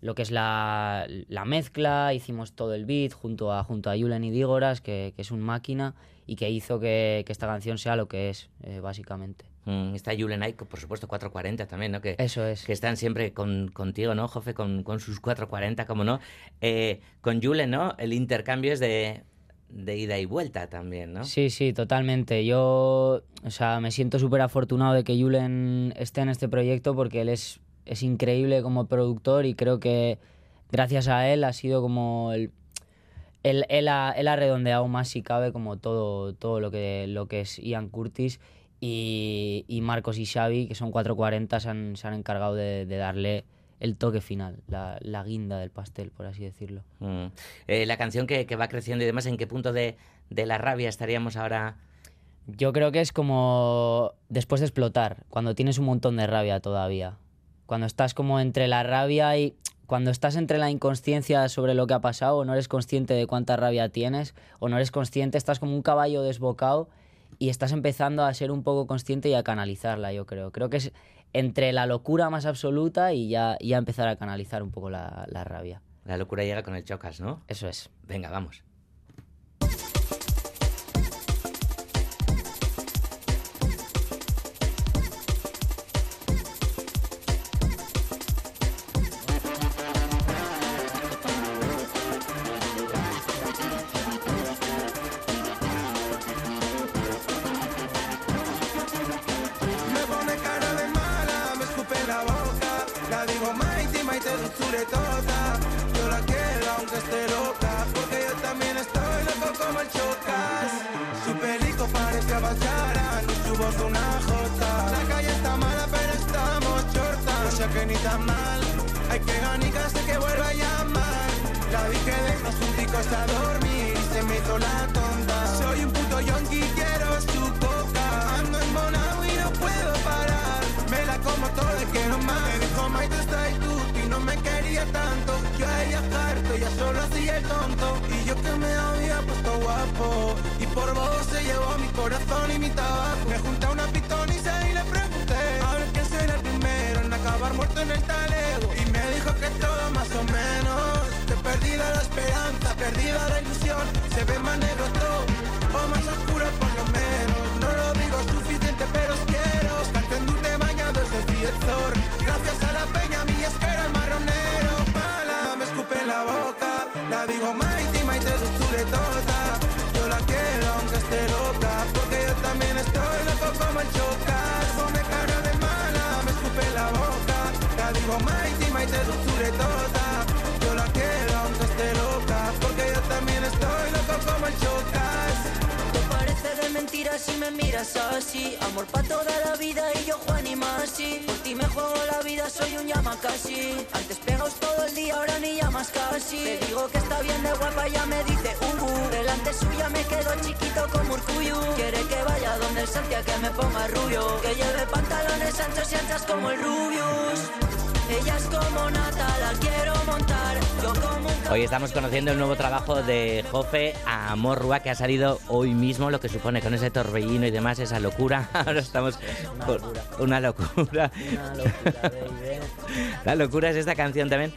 lo que es la, la mezcla, hicimos todo el beat junto a, junto a Julen y Dígoras, que, que es un máquina, y que hizo que, que esta canción sea lo que es, eh, básicamente. Mm, está Julen Aiko, por supuesto, 440 también, ¿no? Que, Eso es. Que están siempre con, contigo, ¿no, Jofe? Con, con sus 440, como no. Eh, con Julen, ¿no? El intercambio es de, de ida y vuelta también, ¿no? Sí, sí, totalmente. Yo, o sea, me siento súper afortunado de que Julen esté en este proyecto porque él es, es increíble como productor y creo que gracias a él ha sido como el... Él, él ha, él ha redondeado más si cabe como todo, todo lo, que, lo que es Ian Curtis y, y Marcos y Xavi, que son 440, se han, se han encargado de, de darle el toque final, la, la guinda del pastel, por así decirlo. Mm. Eh, la canción que, que va creciendo y demás, ¿en qué punto de, de la rabia estaríamos ahora? Yo creo que es como después de explotar, cuando tienes un montón de rabia todavía. Cuando estás como entre la rabia y cuando estás entre la inconsciencia sobre lo que ha pasado, o no eres consciente de cuánta rabia tienes, o no eres consciente, estás como un caballo desbocado y estás empezando a ser un poco consciente y a canalizarla, yo creo. Creo que es entre la locura más absoluta y ya, ya empezar a canalizar un poco la, la rabia. La locura llega con el chocas, ¿no? Eso es. Venga, vamos. Yo a ella harto, ella solo hacía el tonto. Y yo que me había puesto guapo. Y por vos se llevó mi corazón y mi tabaco. Me junté a una pitonisa y le pregunté. A ver quién será el primero en acabar muerto en el talego. Y me dijo que todo más o menos. Que perdida la esperanza, perdida la ilusión. Se ve más negro todo, si me miras así. Amor pa' toda la vida y yo Juan y Masi Por ti me juego la vida, soy un llama Antes pegaos todo el día, ahora ni llamas casi. Te digo que está bien de guapa, ya me dice uh, uh. Delante suya me quedo chiquito como Urcuyu. Quiere que vaya donde el Santia que me ponga rubio. Que lleve pantalones anchos y anchas como el Rubius Ella es como Nata, la quiero montar Yo como un Hoy estamos conociendo el nuevo trabajo de Jofe Amorrua que ha salido hoy mismo, lo que supone con ese torbellino y demás, esa locura. Ahora estamos con una locura. La locura es esta canción también.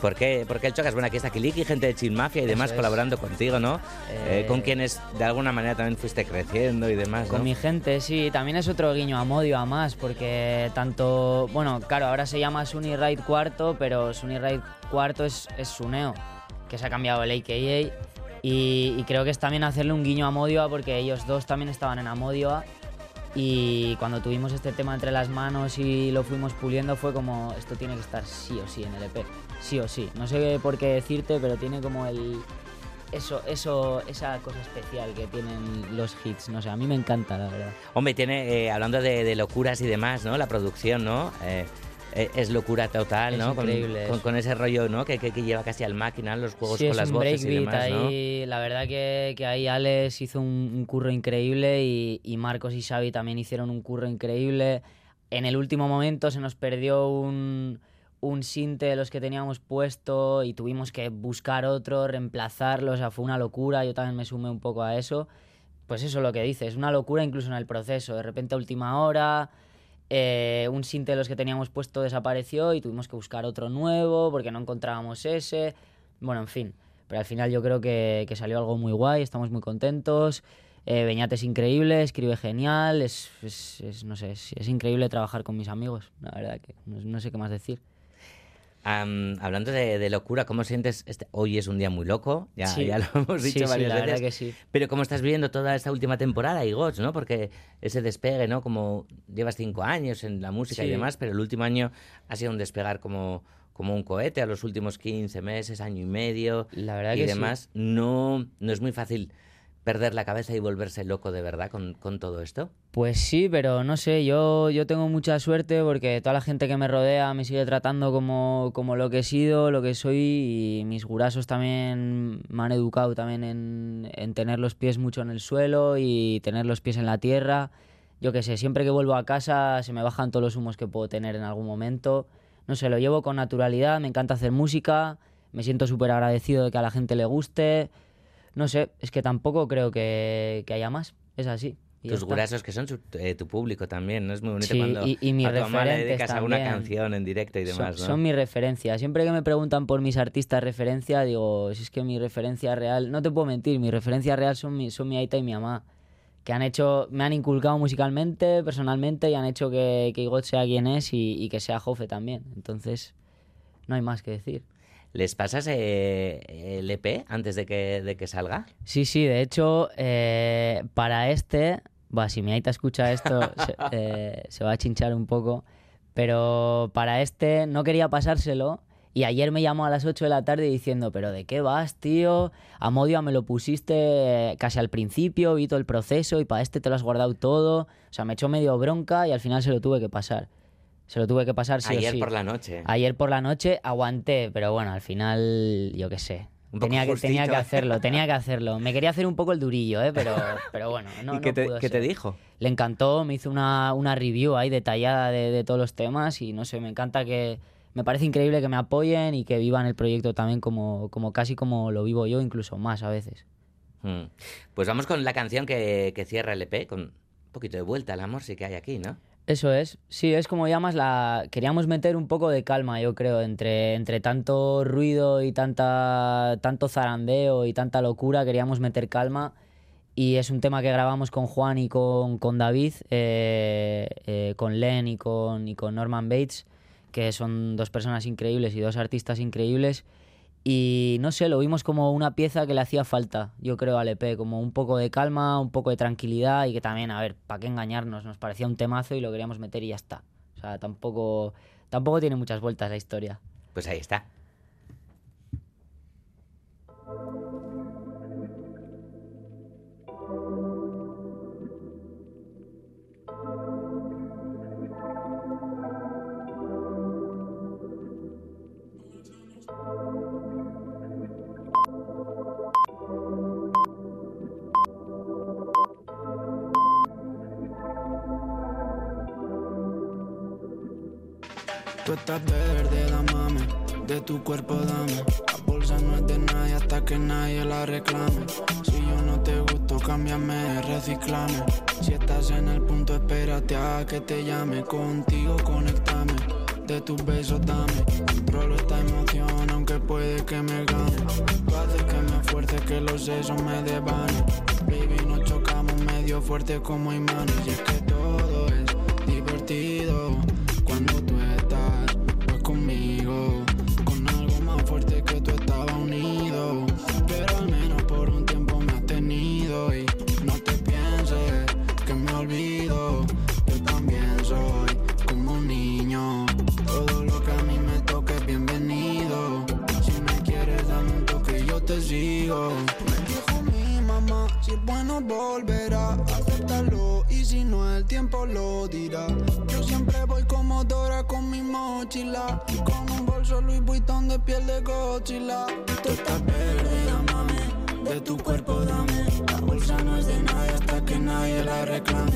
¿Por qué, por qué el chocas? Bueno, aquí está Kiliki, gente de Chin Mafia y demás es. colaborando contigo, ¿no? Eh, Eh, con quienes de alguna manera también fuiste creciendo y demás, Con ¿no? mi gente, sí. También es otro guiño a Modio, a más, porque tanto. Bueno, claro, ahora se llama Sunny Ride Cuarto, pero Sunny Ride Cuarto es, es Suneo, que se ha cambiado el AKA. Y, y creo que es también hacerle un guiño a Modioa, porque ellos dos también estaban en Amodioa. Y cuando tuvimos este tema entre las manos y lo fuimos puliendo, fue como: esto tiene que estar sí o sí en el EP. Sí o sí. No sé por qué decirte, pero tiene como el eso, eso, esa cosa especial que tienen los hits, no sé, a mí me encanta, la verdad. Hombre, tiene, eh, hablando de, de locuras y demás, ¿no? La producción, ¿no? Eh, eh, es locura total, Es ¿no? Con- increíble Con, ese rollo, ¿no? Que, que- que lleva casi al máquina, los juegos Sí, con es las un voces y demás, ¿no? ahí, la verdad que, que ahí Alex hizo un, un curro increíble y, y Marcos y Xavi también hicieron un curro increíble. En el último momento se nos perdió un, un sinte de los que teníamos puesto y tuvimos que buscar otro, reemplazarlo, o sea, fue una locura, yo también me sumé un poco a eso. Pues eso es lo que dices, una locura incluso en el proceso, de repente a última hora, eh, un sinte de los que teníamos puesto desapareció y tuvimos que buscar otro nuevo porque no encontrábamos ese. Bueno, en fin. Pero al final yo creo que, salió algo muy guay, estamos muy contentos. Eh, es increíble, escribe genial, es, no sé, es, es increíble trabajar con mis amigos. La verdad que no sé qué más decir. Am, hablando de, de locura, ¿cómo sientes? Este, hoy es un día muy loco, ya, Sí. ya lo hemos dicho sí, varias la veces. verdad que sí. Pero ¿cómo estás viviendo toda esta última temporada, Igots, ¿no? Porque ese despegue, ¿no? Como llevas cinco años en la música y demás, pero el último año ha sido un despegar como, como un cohete a los últimos 15 meses, año y medio. La verdad y que sí. demás. No, no es muy fácil perder la cabeza y volverse loco de verdad con, con todo esto. Pues sí, pero no sé, yo, yo tengo mucha suerte porque toda la gente que me rodea me sigue tratando como, como lo que he sido, lo que soy y mis gurasos también me han educado también en, en tener los pies mucho en el suelo y tener los pies en la tierra. Yo qué sé, siempre que vuelvo a casa se me bajan todos los humos que puedo tener en algún momento. No sé, lo llevo con naturalidad, me encanta hacer música, me siento súper agradecido de que a la gente le guste. No sé, es que tampoco creo que, que haya más, es así. Tus está. gurasos que son su- eh, tu público también, ¿no? Es muy bonito Sí, cuando y- y mis a tu mamá le dedicas alguna también. canción en directo y Son- demás, ¿no? Son mi referencia. Siempre que me preguntan por mis artistas referencia, digo, si es que mi referencia real, no te puedo mentir, mi referencia real son mi, son mi aita y mi mamá, que han hecho, me han inculcado musicalmente, personalmente, y han hecho que, que Igot sea quien es y, y que sea Jofe también. Entonces, no hay más que decir. ¿Les pasas eh, el EP antes de que, de que salga? Sí, sí, de hecho, eh, para este, bah, si mi aita escucha esto, se, eh, se va a chinchar un poco, pero para este no quería pasárselo Y ayer me llamó a las 8 de la tarde diciendo, pero ¿de qué vas, tío? Amodia me lo pusiste casi al principio, vi todo el proceso y para este te lo has guardado todo. O sea, me echó medio bronca y al final se lo tuve que pasar. Se lo tuve que pasar sí o Ayer sí. por la noche. Ayer por la noche aguanté, pero bueno, al final, yo qué sé. Tenía que, tenía que hacerlo, tenía que hacerlo. Me quería hacer un poco el durillo, ¿eh? pero, pero bueno, no, ¿Y qué no te, pudo qué te dijo? Le encantó, me hizo una, una review ahí detallada de, de todos los temas y no sé, me encanta que... Me parece increíble que me apoyen y que vivan el proyecto también como, como casi como lo vivo yo, incluso más a veces. Mm. Pues vamos con la canción que, que cierra el EP, con un poquito de vuelta al amor sí que hay aquí, ¿no? Eso es, sí, es como llamas la... Queríamos meter un poco de calma, yo creo, entre, entre tanto ruido y tanta, tanto zarandeo y tanta locura, queríamos meter calma. Y es un tema que grabamos con Juan y con, con David, eh, eh, con Len y con, y con Norman Bates, que son dos personas increíbles y dos artistas increíbles. Y no sé, lo vimos como una pieza que le hacía falta, yo creo, al EP, como un poco de calma, un poco de tranquilidad y que también, a ver, ¿para qué engañarnos? Nos parecía un temazo y lo queríamos meter y ya está. O sea, tampoco, tampoco tiene muchas vueltas la historia. Pues ahí está. Estás verde, damame, de tu cuerpo dame. La bolsa no es de nadie hasta que nadie la reclame. Si yo no te gusto, cámbiame, reciclame. Si estás en el punto, espérate a que te llame. Contigo conectame, de tus besos dame. Controlo esta emoción, aunque puede que me gane. Tú haces que me esfuerce, que los sesos me devanen. Baby, nos chocamos medio fuerte como imanes. Piel de Godzilla. Tú estás amame de tu cuerpo dame. La bolsa no es de nadie hasta que nadie la reclame.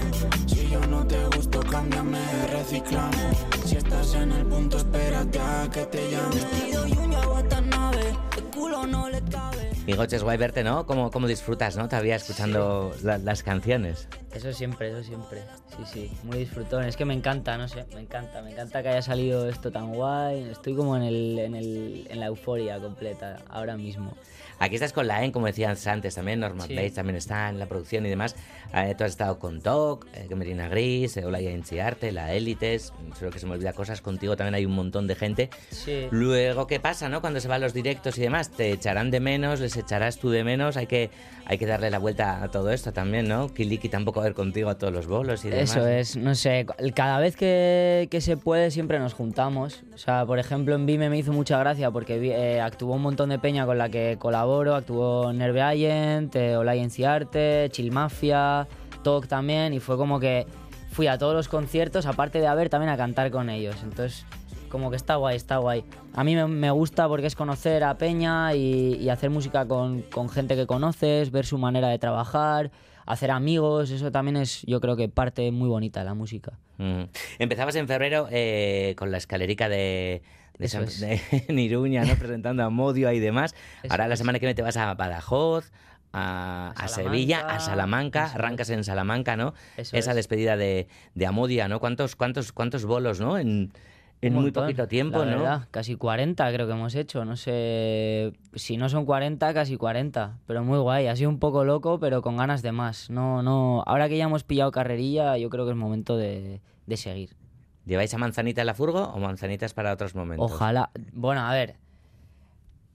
Si yo no te gusto cámbiame reciclame. Si estás en el punto espérate a que te llame. Vestido y un Watanabe el culo no le cabe Migoch, es guay verte, ¿no? ¿Cómo, cómo disfrutas, ¿no? Todavía escuchando la- las canciones. Eso siempre, eso siempre. Sí, sí, muy disfrutón. Es que me encanta, no sé, me encanta. Me encanta que haya salido esto tan guay. Estoy como en, el, en, el, en la euforia completa ahora mismo. Aquí estás con la EN, como decías antes también, Norman Sí. Bates también está en la producción y demás. Eh, tú has estado con Doc, eh, Camerina Gris, eh, Olaya Enciarte, La Élites, seguro que se me olvida cosas, contigo también hay un montón de gente. Sí. Luego, ¿qué pasa, no? Cuando se van los directos y demás, te echarán de menos, les echarás tú de menos, hay que, hay que darle la vuelta a todo esto también, ¿no? Kiliki tampoco va a ir contigo a todos los bolos y demás. Eso es, no sé, cada vez que, que se puede siempre nos juntamos. O sea, por ejemplo, en Vime me hizo mucha gracia porque eh, actuó un montón de peña con la que colaboro. Actuó Nerve Agent, eh, Olay Enciarte, Chill Mafia, Talk también. Y fue como que fui a todos los conciertos, aparte de a ver, también a cantar con ellos. Entonces, como que está guay, está guay. A mí me, me gusta porque es conocer a Peña y, y hacer música con, con gente que conoces, ver su manera de trabajar, hacer amigos, eso también es yo creo que parte muy bonita de la música. Mm. Empezabas en febrero eh, con la escalerica de, de, San- es. de en Iruña, ¿no? presentando a Modio y demás. Eso Ahora la semana que viene te vas a Badajoz, a, a Sevilla, a Salamanca, eso arrancas en Salamanca, ¿no? Eso Esa es. despedida de, de Amodia, ¿no? ¿Cuántos, cuántos, cuántos bolos, ¿no? En, en muy poquito tiempo, la ¿no? verdad, casi 40 creo que hemos hecho, no sé, si no son 40, casi 40, pero muy guay, ha sido un poco loco, pero con ganas de más. No, no, ahora que ya hemos pillado carrerilla, yo creo que es momento de, de seguir. ¿Lleváis a Manzanita en la furgo o Manzanitas para otros momentos? Ojalá. Bueno, a ver.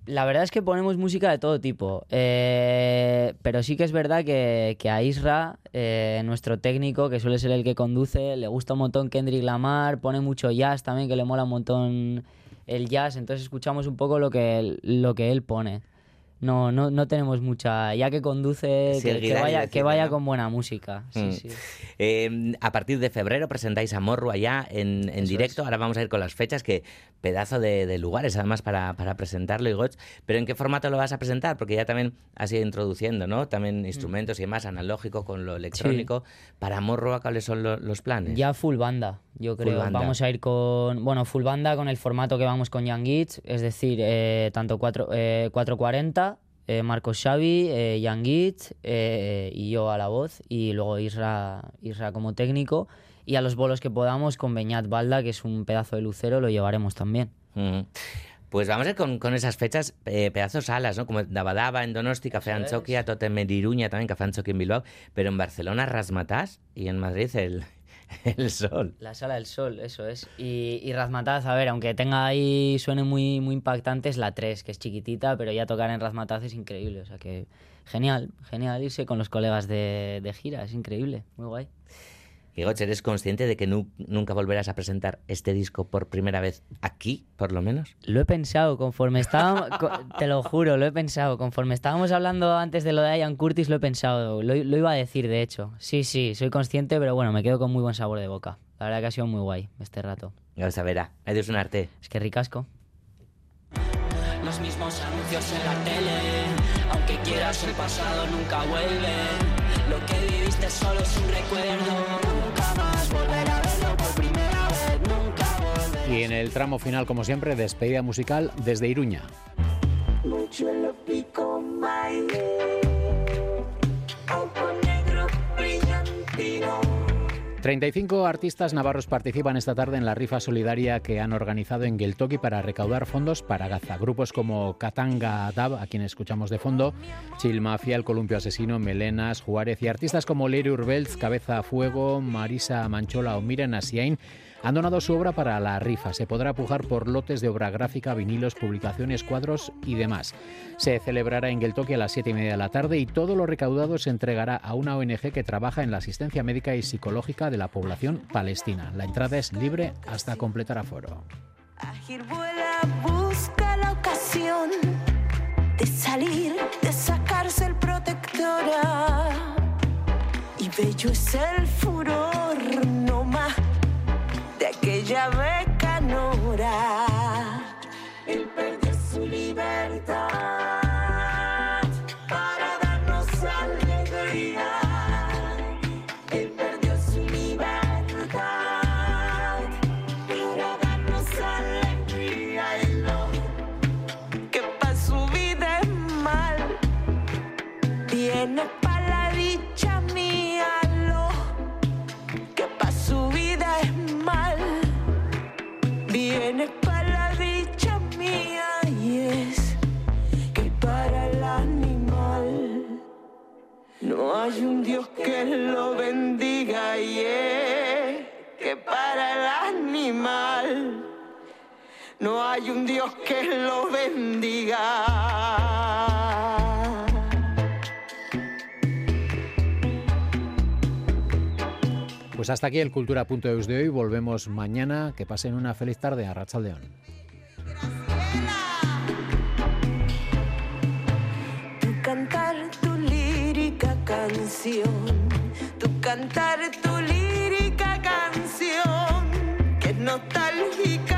La verdad es que ponemos música de todo tipo. eh, pero sí que es verdad que, que a Isra, eh, nuestro técnico, que suele ser el que conduce, le gusta un montón Kendrick Lamar, pone mucho jazz también, que le mola un montón el jazz, entonces escuchamos un poco lo que lo que él pone. No, no, no tenemos mucha. Ya que conduce, que, vaya, que vaya con buena música. Sí, Mm. sí. Eh, a partir de febrero presentáis a Morro allá en, en directo. es. Ahora vamos a ir con las fechas, que pedazo de, de lugares además para, para presentarlo, Igoch. Pero ¿en qué formato lo vas a presentar? Porque ya también has ido introduciendo, ¿no? Mm. También instrumentos y demás, analógico con lo electrónico. Para Morro, ¿cuáles son lo- los planes? Ya full banda, yo creo. Vamos a ir con, bueno, full banda con el formato que vamos con Young Gits, es decir, eh, tanto cuatro- eh, 440, eh, Marcos Xavi, eh, Young Gits eh, y yo a la voz, y luego Isra, Isra como técnico, y a los bolos que podamos con Beñat Balda, que es un pedazo de lucero, lo llevaremos también. Pues vamos a ir con, con esas fechas, eh, pedazos salas, ¿no? Como Dabadaba en Donosti, Café. Anchoquia, Totem en Iruña, también Café Anchoquia en Bilbao, pero en Barcelona Rasmatás y en Madrid el, el Sol. La Sala del Sol, eso es. Y, y Razmataz, a ver, aunque tenga ahí, suene muy, muy impactante, es la 3, que es chiquitita, pero ya tocar en Razmataz es increíble. O sea que genial, genial irse con los colegas de, de gira, es increíble, muy guay. Igoch, ¿eres consciente de que nu- nunca volverás a presentar este disco por primera vez aquí, por lo menos? Lo he pensado conforme estábamos, co- te lo juro, lo he pensado. Conforme estábamos hablando antes de lo de Ian Curtis, lo he pensado. Lo, lo iba a decir, de hecho. Sí, sí, soy consciente, pero bueno, me quedo con muy buen sabor de boca. La verdad que ha sido muy guay este rato. Vamos a verá. Adiós un arte. Es que ricasco. Los mismos anuncios en la tele, aunque quieras el pasado nunca vuelve. Lo que viviste solo es un recuerdo, Y en el tramo final, como siempre, despedida musical desde Iruña. Mucho en lo pico baile, ojo negro brillantino. 35 artistas navarros participan esta tarde en la rifa solidaria que han organizado en Geltoki para recaudar fondos para Gaza. Grupos como Katanga Dab, a quien escuchamos de fondo, Chill Mafia, El Columpio Asesino, Melenas, Juárez y artistas como Leire Urbelz, Cabeza a Fuego, Marisa Manchola o Miren Asiain han donado su obra para la rifa. Se podrá pujar por lotes de obra gráfica, vinilos, publicaciones, cuadros y demás. Se celebrará en Geltoki a las 7 y media de la tarde y todo lo recaudado se entregará a una ONG que trabaja en la asistencia médica y psicológica de la población palestina. La entrada es libre hasta completar aforo. La de salir, de protectora. Y bello es el furor, de aquella beca hay un Dios que lo bendiga. Pues hasta aquí el Cultura.eus de hoy. Volvemos mañana. Que pasen una feliz tarde a Rachaldeón. Tu cantar, tu lírica canción. Tu cantar, tu lírica canción. Que nostálgica